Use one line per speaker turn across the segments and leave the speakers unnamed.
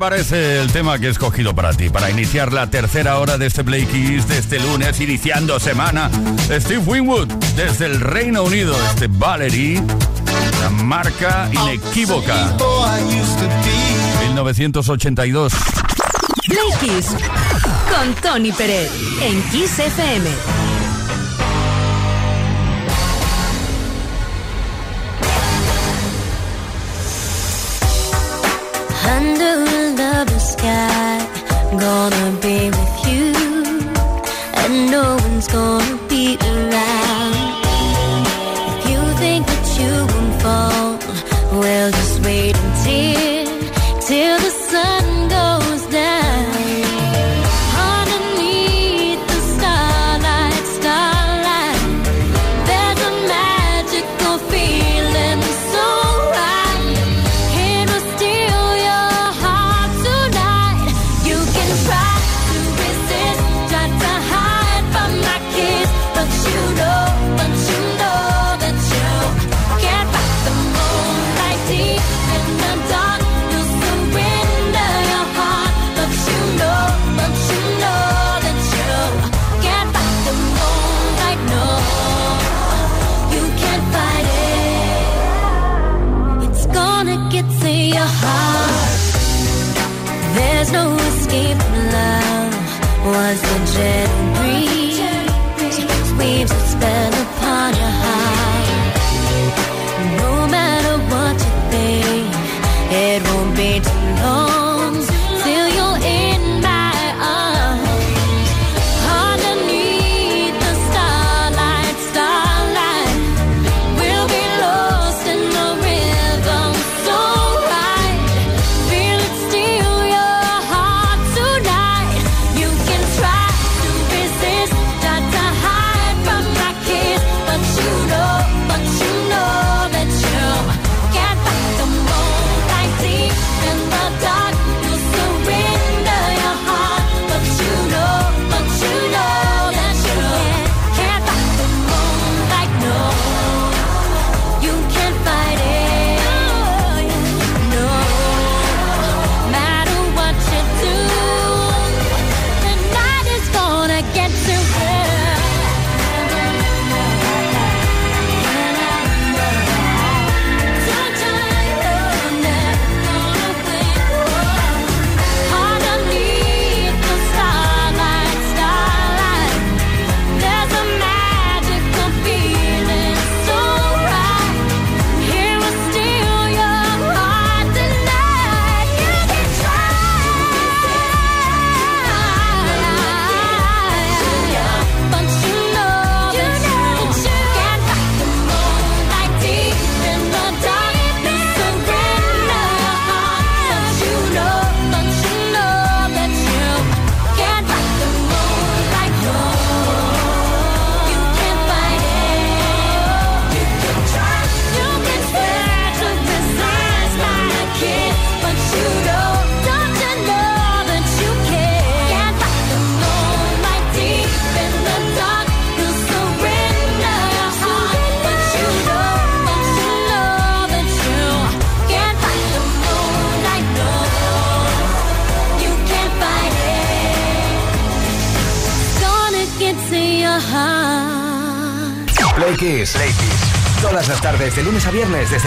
Parece el tema que he escogido para ti? Para iniciar la tercera hora de este Play de este lunes, iniciando semana. Steve Winwood, desde el Reino Unido, este Valerie, la marca inequívoca. 1982.
Play con Tony Pérez, en Kiss FM. Gonna be with you, and no one's gonna be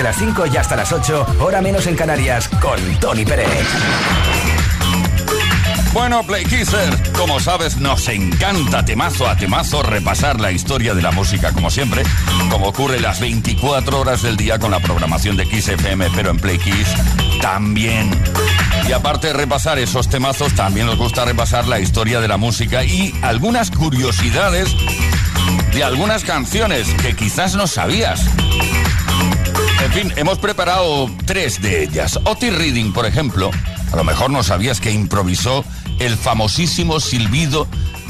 las 5 y hasta las 8, hora menos en Canarias, con Tony Pérez.
Bueno, Play Kisser, como sabes, nos encanta temazo a temazo repasar la historia de la música, como siempre, como ocurre las 24 horas del día con la programación de Kiss FM, pero en Play Kiss también. Y aparte de repasar esos temazos, también nos gusta repasar la historia de la música y algunas curiosidades de algunas canciones que quizás no sabías. En fin, hemos preparado tres de ellas. Otis Reading, por ejemplo, a lo mejor no sabías que improvisó el famosísimo silbido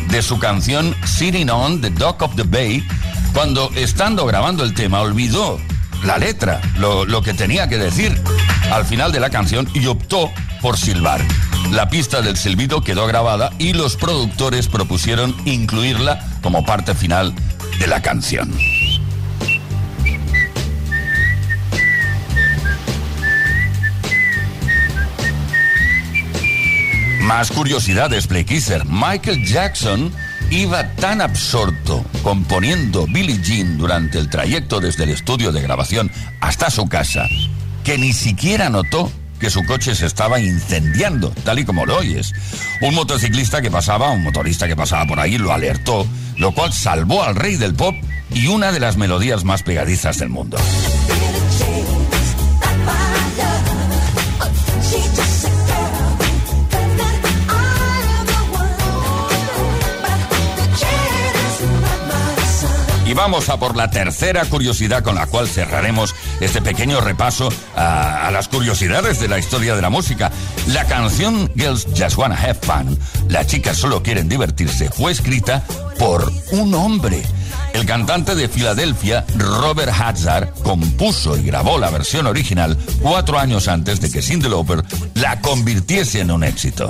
de su canción Sitting on the Dock of the Bay, cuando estando grabando el tema olvidó la letra, lo, lo que tenía que decir al final de la canción y optó por silbar. La pista del silbido quedó grabada y los productores propusieron incluirla como parte final de la canción. Más curiosidades, Play Michael Jackson iba tan absorto componiendo Billie Jean durante el trayecto desde el estudio de grabación hasta su casa que ni siquiera notó que su coche se estaba incendiando, tal y como lo oyes. Un motociclista que pasaba, un motorista que pasaba por ahí, lo alertó, lo cual salvó al rey del pop y una de las melodías más pegadizas del mundo. Y vamos a por la tercera curiosidad con la cual cerraremos este pequeño repaso a, las curiosidades de la historia de la música. La canción Girls Just Wanna Have Fun, las chicas solo quieren divertirse, fue escrita por un hombre. El cantante de Filadelfia, Robert Hazard, compuso y grabó la versión original cuatro años antes de que Cyndi Lauper la convirtiese en un éxito.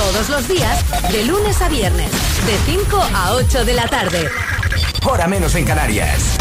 Todos los días, de lunes a viernes, de 5 a 8 de la tarde.
Hora menos en Canarias.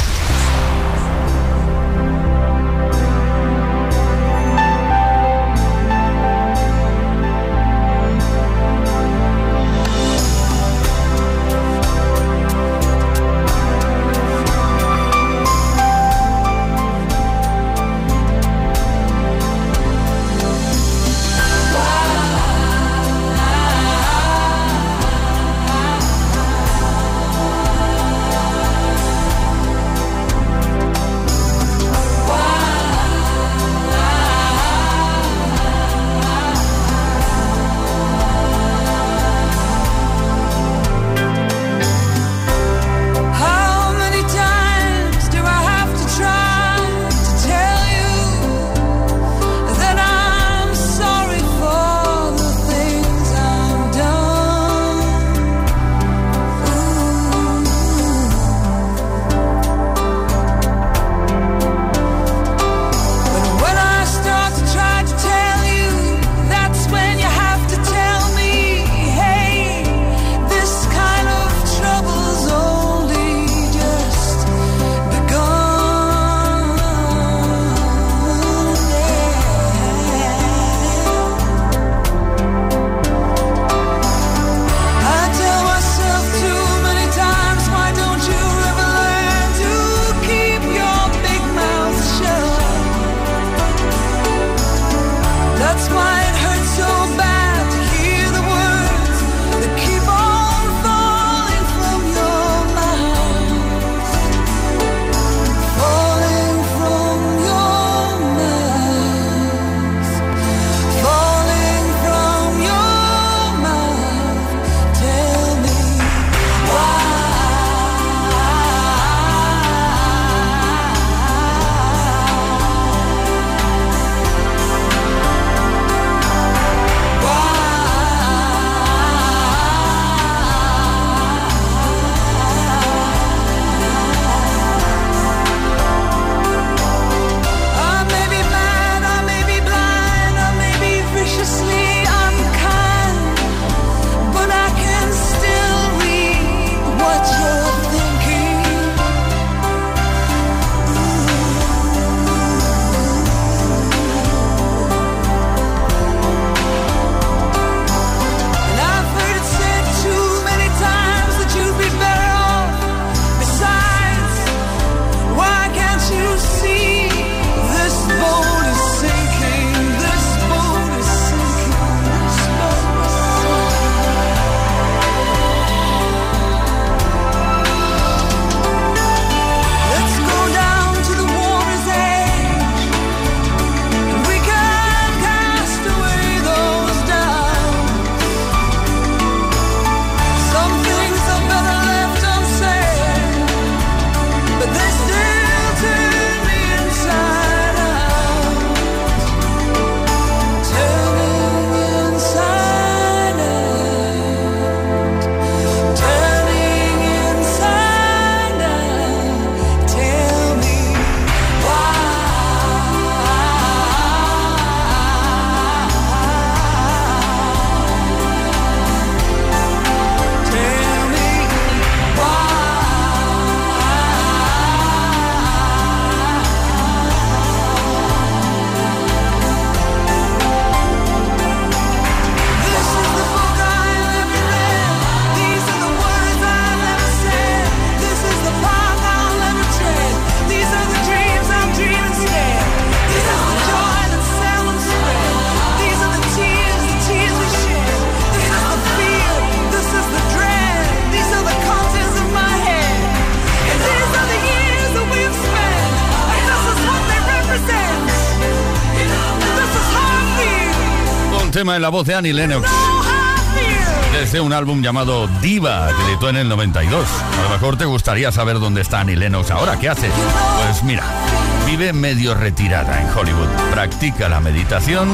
En la voz de Annie Lennox. Desde un álbum llamado Diva, que editó en el 92. A lo mejor te gustaría saber dónde está Annie Lennox ahora. ¿Qué hace? Pues mira, vive medio retirada en Hollywood. Practica la meditación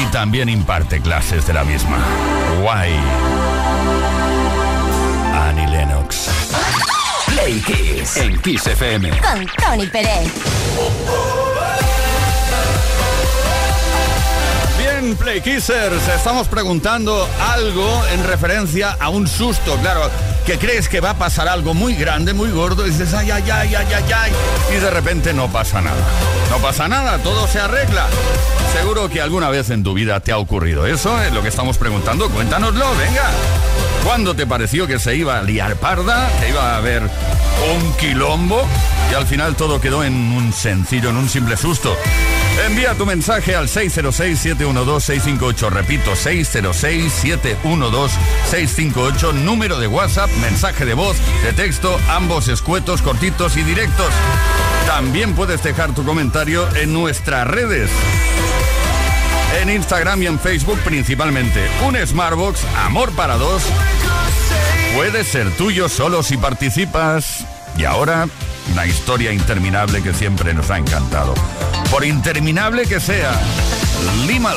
y también imparte clases de la misma. Guay. Annie Lennox.
Play Kiss en Kiss FM.
Con Tony Pérez.
Bien, Play Kissers. Estamos preguntando algo en referencia a un susto, claro, que crees que va a pasar algo muy grande, muy gordo, y dices, ay, ay, ay, ay, ay, ay, y de repente no pasa nada. No pasa nada, todo se arregla. Seguro que alguna vez en tu vida te ha ocurrido eso, es lo que estamos preguntando, cuéntanoslo, venga. ¿Cuándo te pareció que se iba a liar parda, que iba a haber un quilombo y al final todo quedó en un sencillo, en un simple susto? Envía tu mensaje al 606-712-658. Repito, 606-712-658. Número de WhatsApp, mensaje de voz, de texto, ambos escuetos, cortitos y directos. También puedes dejar tu comentario en nuestras redes. En Instagram y en Facebook principalmente. Un Smartbox, amor para dos. Puede ser tuyo solo si participas. Y ahora, una historia interminable que siempre nos ha encantado por interminable que sea. Limal.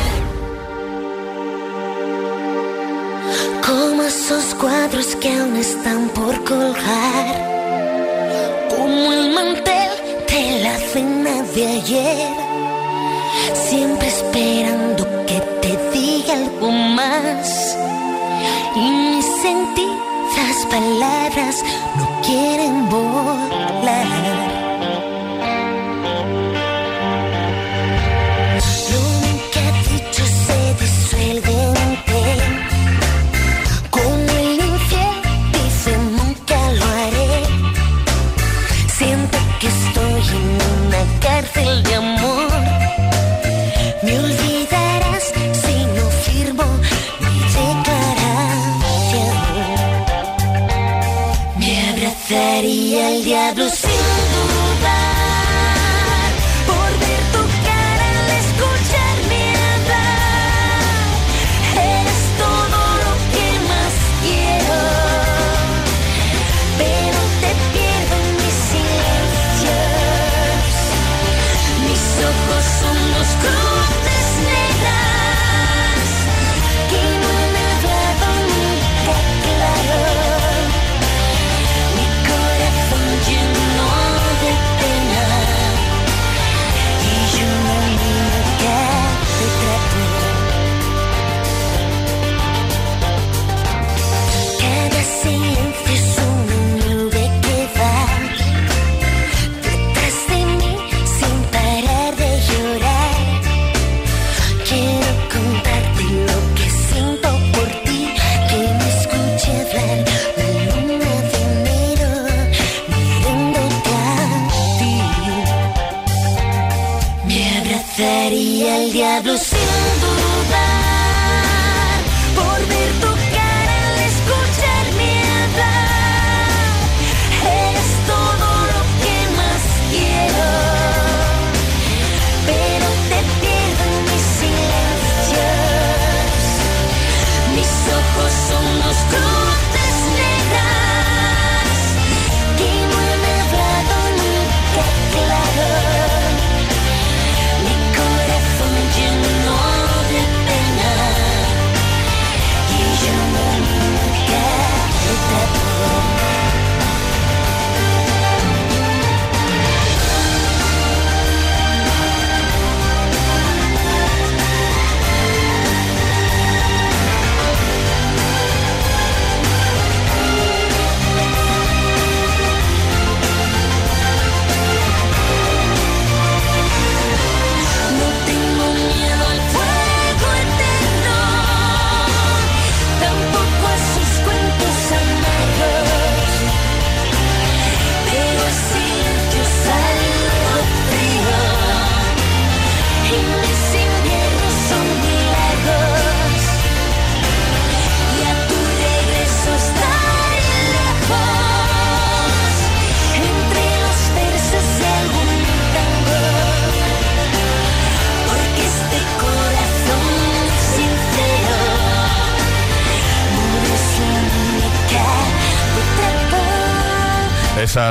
Esos cuadros que aún están por colgar como el mantel de la cena de ayer, siempre esperando que te diga algo más. Y mis sentidas palabras no quieren volar.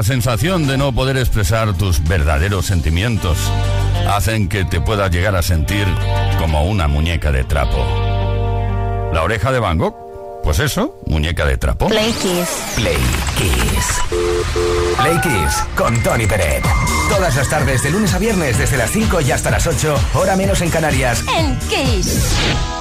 Esa sensación de no poder expresar tus verdaderos sentimientos hacen que te puedas llegar a sentir como una muñeca de trapo. ¿La oreja de Van Gogh? Pues eso, muñeca de trapo.
Play Kiss.
Play Kiss. Play Kiss con Tony Peret. Todas las tardes, de lunes a viernes, desde las 5 y hasta las 8, hora menos en Canarias.
En Kiss.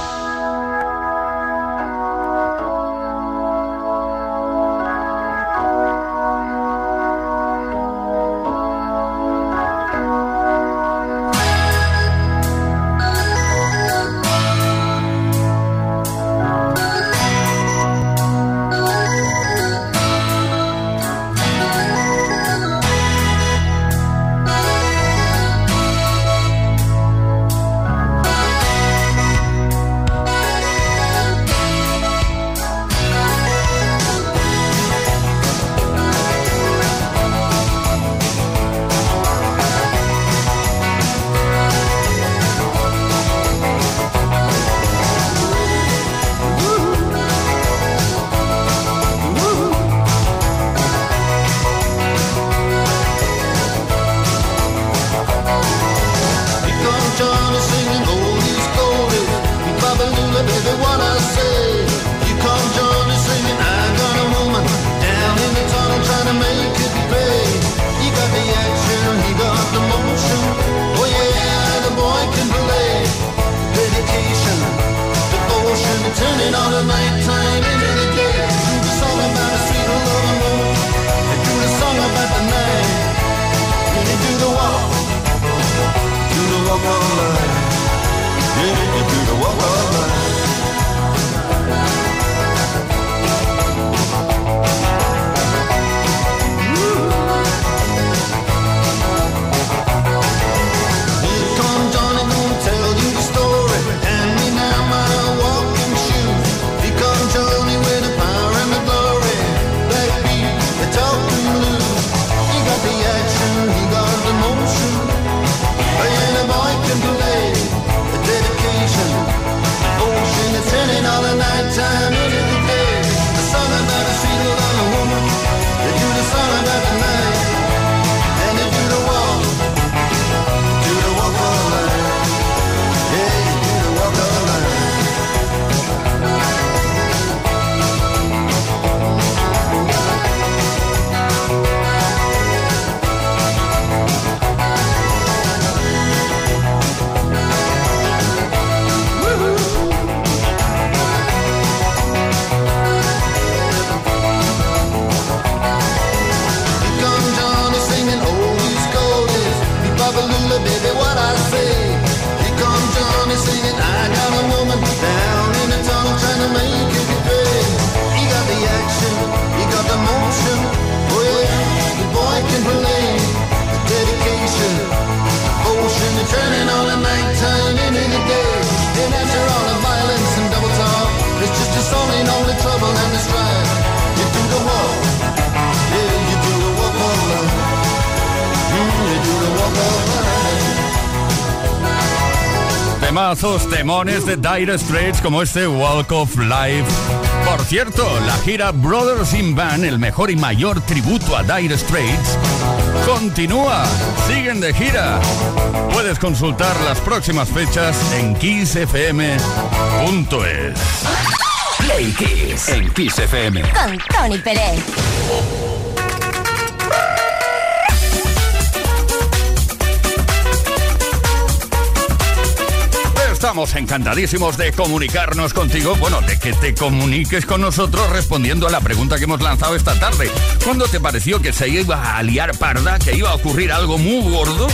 Temones de Dire Straits como este Walk of Life. Por cierto, la gira Brothers in Band, el mejor y mayor tributo a Dire Straits, continúa. Siguen de gira. Puedes consultar las próximas fechas en kissfm.es.
Play Kiss en Kiss FM.
Con Tony Pérez.
Estamos encantadísimos de comunicarnos contigo, bueno, de que te comuniques con nosotros respondiendo a la pregunta que hemos lanzado esta tarde. ¿Cuándo te pareció que se iba a liar parda, que iba a ocurrir algo muy gordo?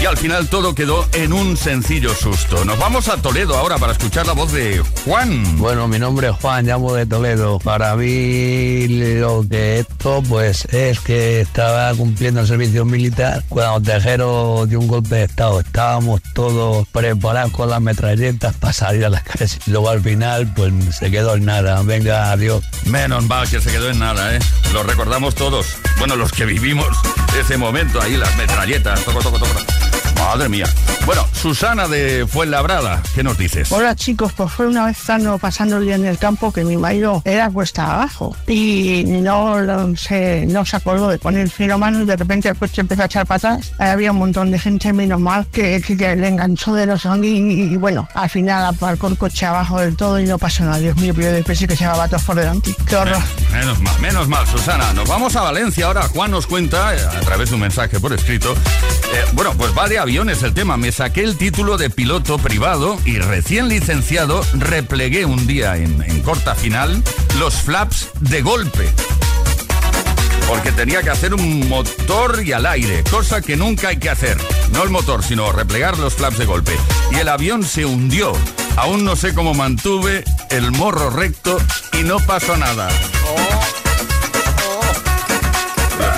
Y al final todo quedó en un sencillo susto. Nos vamos a Toledo ahora para escuchar la voz de Juan.
Bueno, mi nombre es Juan, llamo de Toledo. Para mí lo que esto pues es que estaba cumpliendo el servicio militar cuando Tejero dio un golpe de estado. Estábamos todos preparados con las metralletas para salir a las calles. Luego al final pues se quedó en nada. Venga, adiós.
Menos mal que se quedó en nada, ¿eh? Lo recordamos todos. Bueno, los que vivimos ese momento ahí, las metralletas. Toco, toco, toco. Madre mía. Bueno, Susana de Fuenlabrada, ¿qué nos dices?
Hola chicos, pues fue una vez estando pasando el día en el campo que mi marido era cuesta abajo y no lo- se, no se acordó de poner el freno a mano y de repente el coche empezó a echar patas. Había un montón de gente, menos mal, que, que- que le enganchó de los y, y, y, bueno, al final aparcó el coche abajo del todo y no pasó nada. Dios mío, pero yo pensé que se llevaba todos por delante. Qué horror.
Menos mal, menos mal, Susana. Nos vamos a Valencia ahora. Juan nos cuenta, eh, a través de un mensaje por escrito, eh, bueno, pues va de aviones el tema. Me saqué el título de piloto privado y recién licenciado replegué un día en, en corta final los flaps de golpe. Porque tenía que hacer un motor y al aire, cosa que nunca hay que hacer. No el motor, sino replegar los flaps de golpe. Y el avión se hundió. Aún no sé cómo mantuve el morro recto y no pasó nada.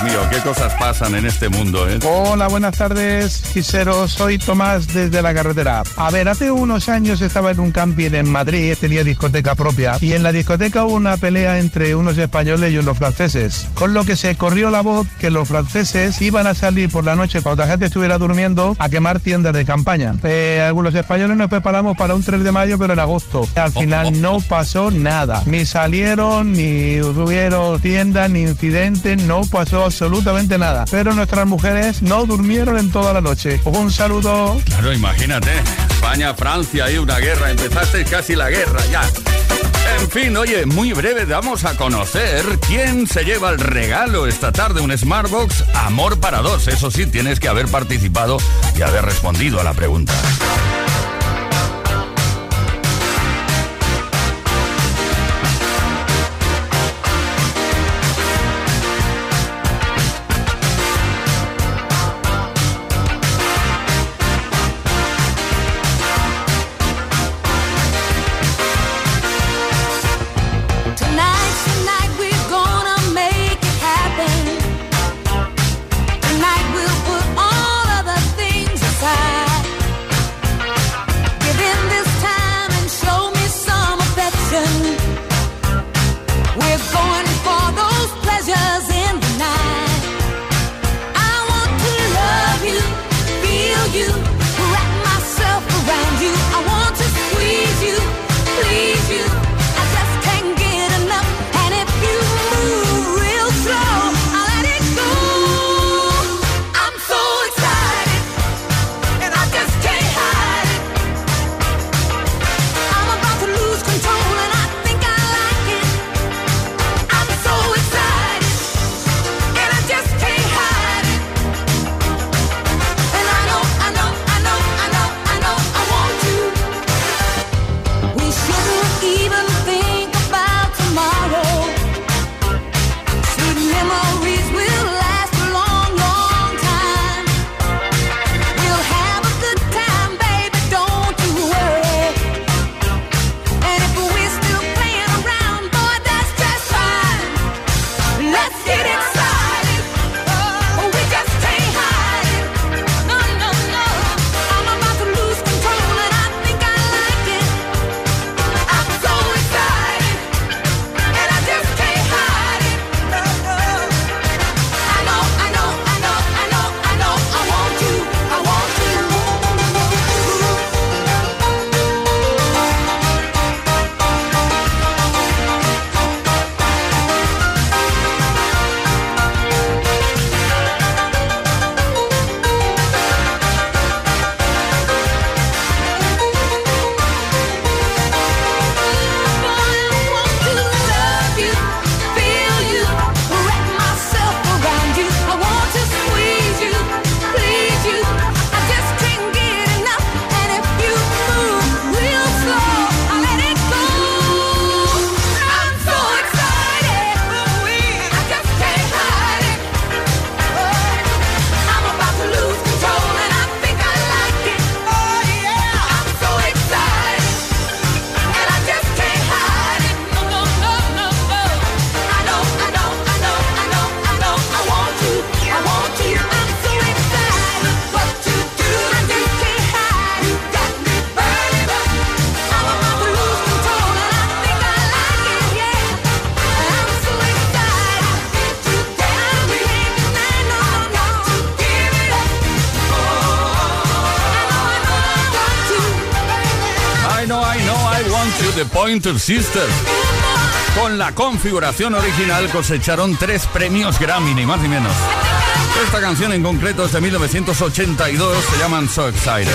Dios mío, qué cosas pasan en este mundo, ¿eh?
Hola, buenas tardes, Gisero. Soy Tomás desde la carretera. A ver, hace unos años estaba en un camping en Madrid, tenía discoteca propia, y en la discoteca hubo una pelea entre unos españoles y unos franceses, con lo que se corrió la voz que los franceses iban a salir por la noche cuando la gente estuviera durmiendo a quemar tiendas de campaña. Eh, algunos españoles nos preparamos para un 3 de mayo, pero en agosto. Al final no pasó nada. Ni salieron, ni tuvieron tiendas, ni incidentes, no pasó absolutamente nada. Pero nuestras mujeres no durmieron en toda la noche. Un saludo.
Claro, imagínate. España, Francia y una guerra. Empezaste casi la guerra ya. En fin, oye, muy breve vamos a conocer quién se lleva el regalo esta tarde, un Smartbox Amor para dos. Eso sí, tienes que haber participado y haber respondido a la pregunta. Pointer Sisters. Con la configuración original cosecharon tres premios Grammy, ni más ni menos. Esta canción en concreto es de 1982, se llaman So Excited.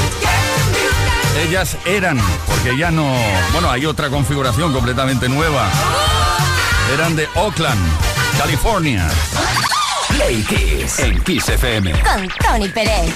Ellas eran, porque ya no... Bueno, hay otra configuración completamente nueva. Eran de Oakland, California.
Play Kiss en Kiss FM.
Con Tony Pérez.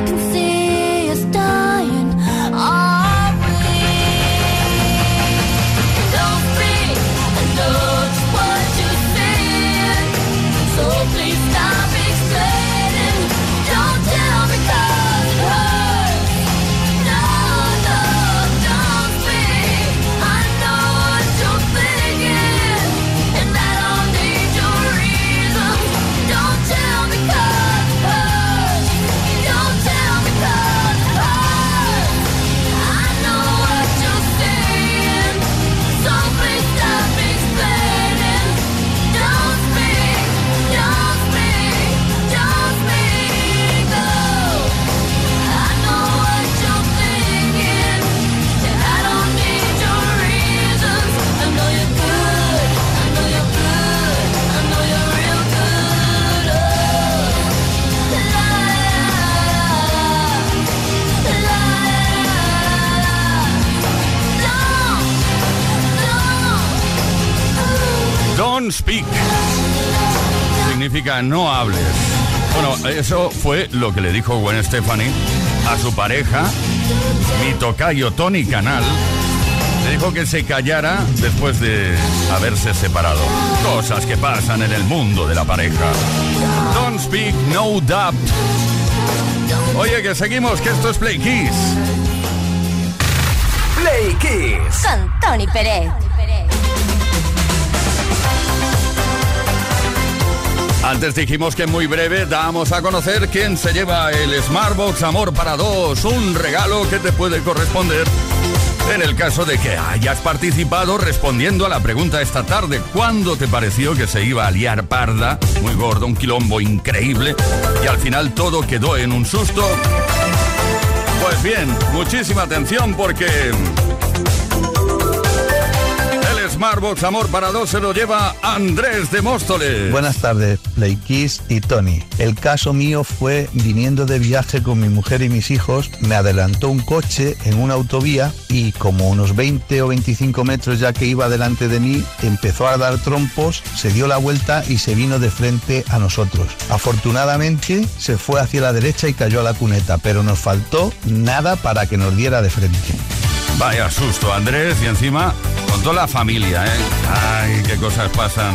No fue lo que le dijo Gwen Stefani a su pareja, mi tocayo Tony Canal. Le dijo que se callara después de haberse separado. Cosas que pasan en el mundo de la pareja. Don't speak, no doubt. Oye, que seguimos, que esto es Play Kiss.
Play Kiss.
Con Tony Pérez.
Antes dijimos que muy breve damos a conocer quién se lleva el Smartbox Amor para dos, un regalo que te puede corresponder
En el caso de que hayas participado respondiendo a la pregunta esta tarde, ¿cuándo te pareció que se iba a liar parda? Muy gordo, un quilombo increíble y al final todo quedó en un susto. Pues bien, muchísima atención porque Smartbox Amor para dos se lo lleva Andrés de Móstoles.
Buenas tardes, Play y Tony. El caso mío fue viniendo de viaje con mi mujer y mis hijos, me adelantó un coche en una autovía y como unos 20 o 25 metros ya que iba delante de mí, empezó a dar trompos, se dio la vuelta y se vino de frente a nosotros. Afortunadamente se fue hacia la derecha y cayó a la cuneta, pero nos faltó nada para que nos diera de frente.
Vaya susto, Andrés, y encima con toda la familia, ¿eh? Ay, qué cosas pasan.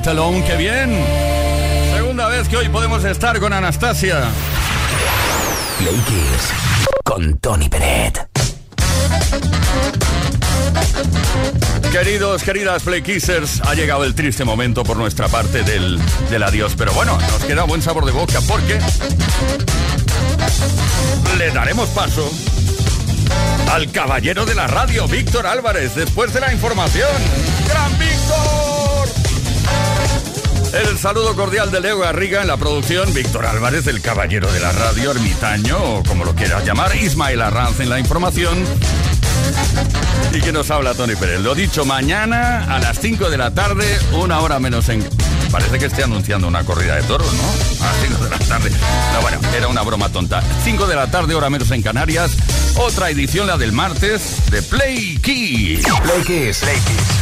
Alone, qué bien. Segunda vez que hoy podemos estar con Anastasia.
Play con Tony Peret.
Queridos, queridas Play Kissers, ha llegado el triste momento por nuestra parte del, del adiós. Pero bueno, nos queda buen sabor de boca porque le daremos paso al caballero de la radio, Víctor Álvarez, después de la información. ¡Gran Víctor! El saludo cordial de Leo Garriga en la producción, Víctor Álvarez, el caballero de la radio, ermitaño, o como lo quieras llamar, Ismael Arranz en la información. Y que nos habla Tony Pérez. Lo dicho, mañana a las 5 de la tarde, una hora menos en... Parece que esté anunciando una corrida de toros, ¿no? A las 5 de la tarde. No, bueno, era una broma tonta. 5 de la tarde, hora menos en Canarias. Otra edición, la del martes, de Play Kiss.
Play Kiss. Play Kiss.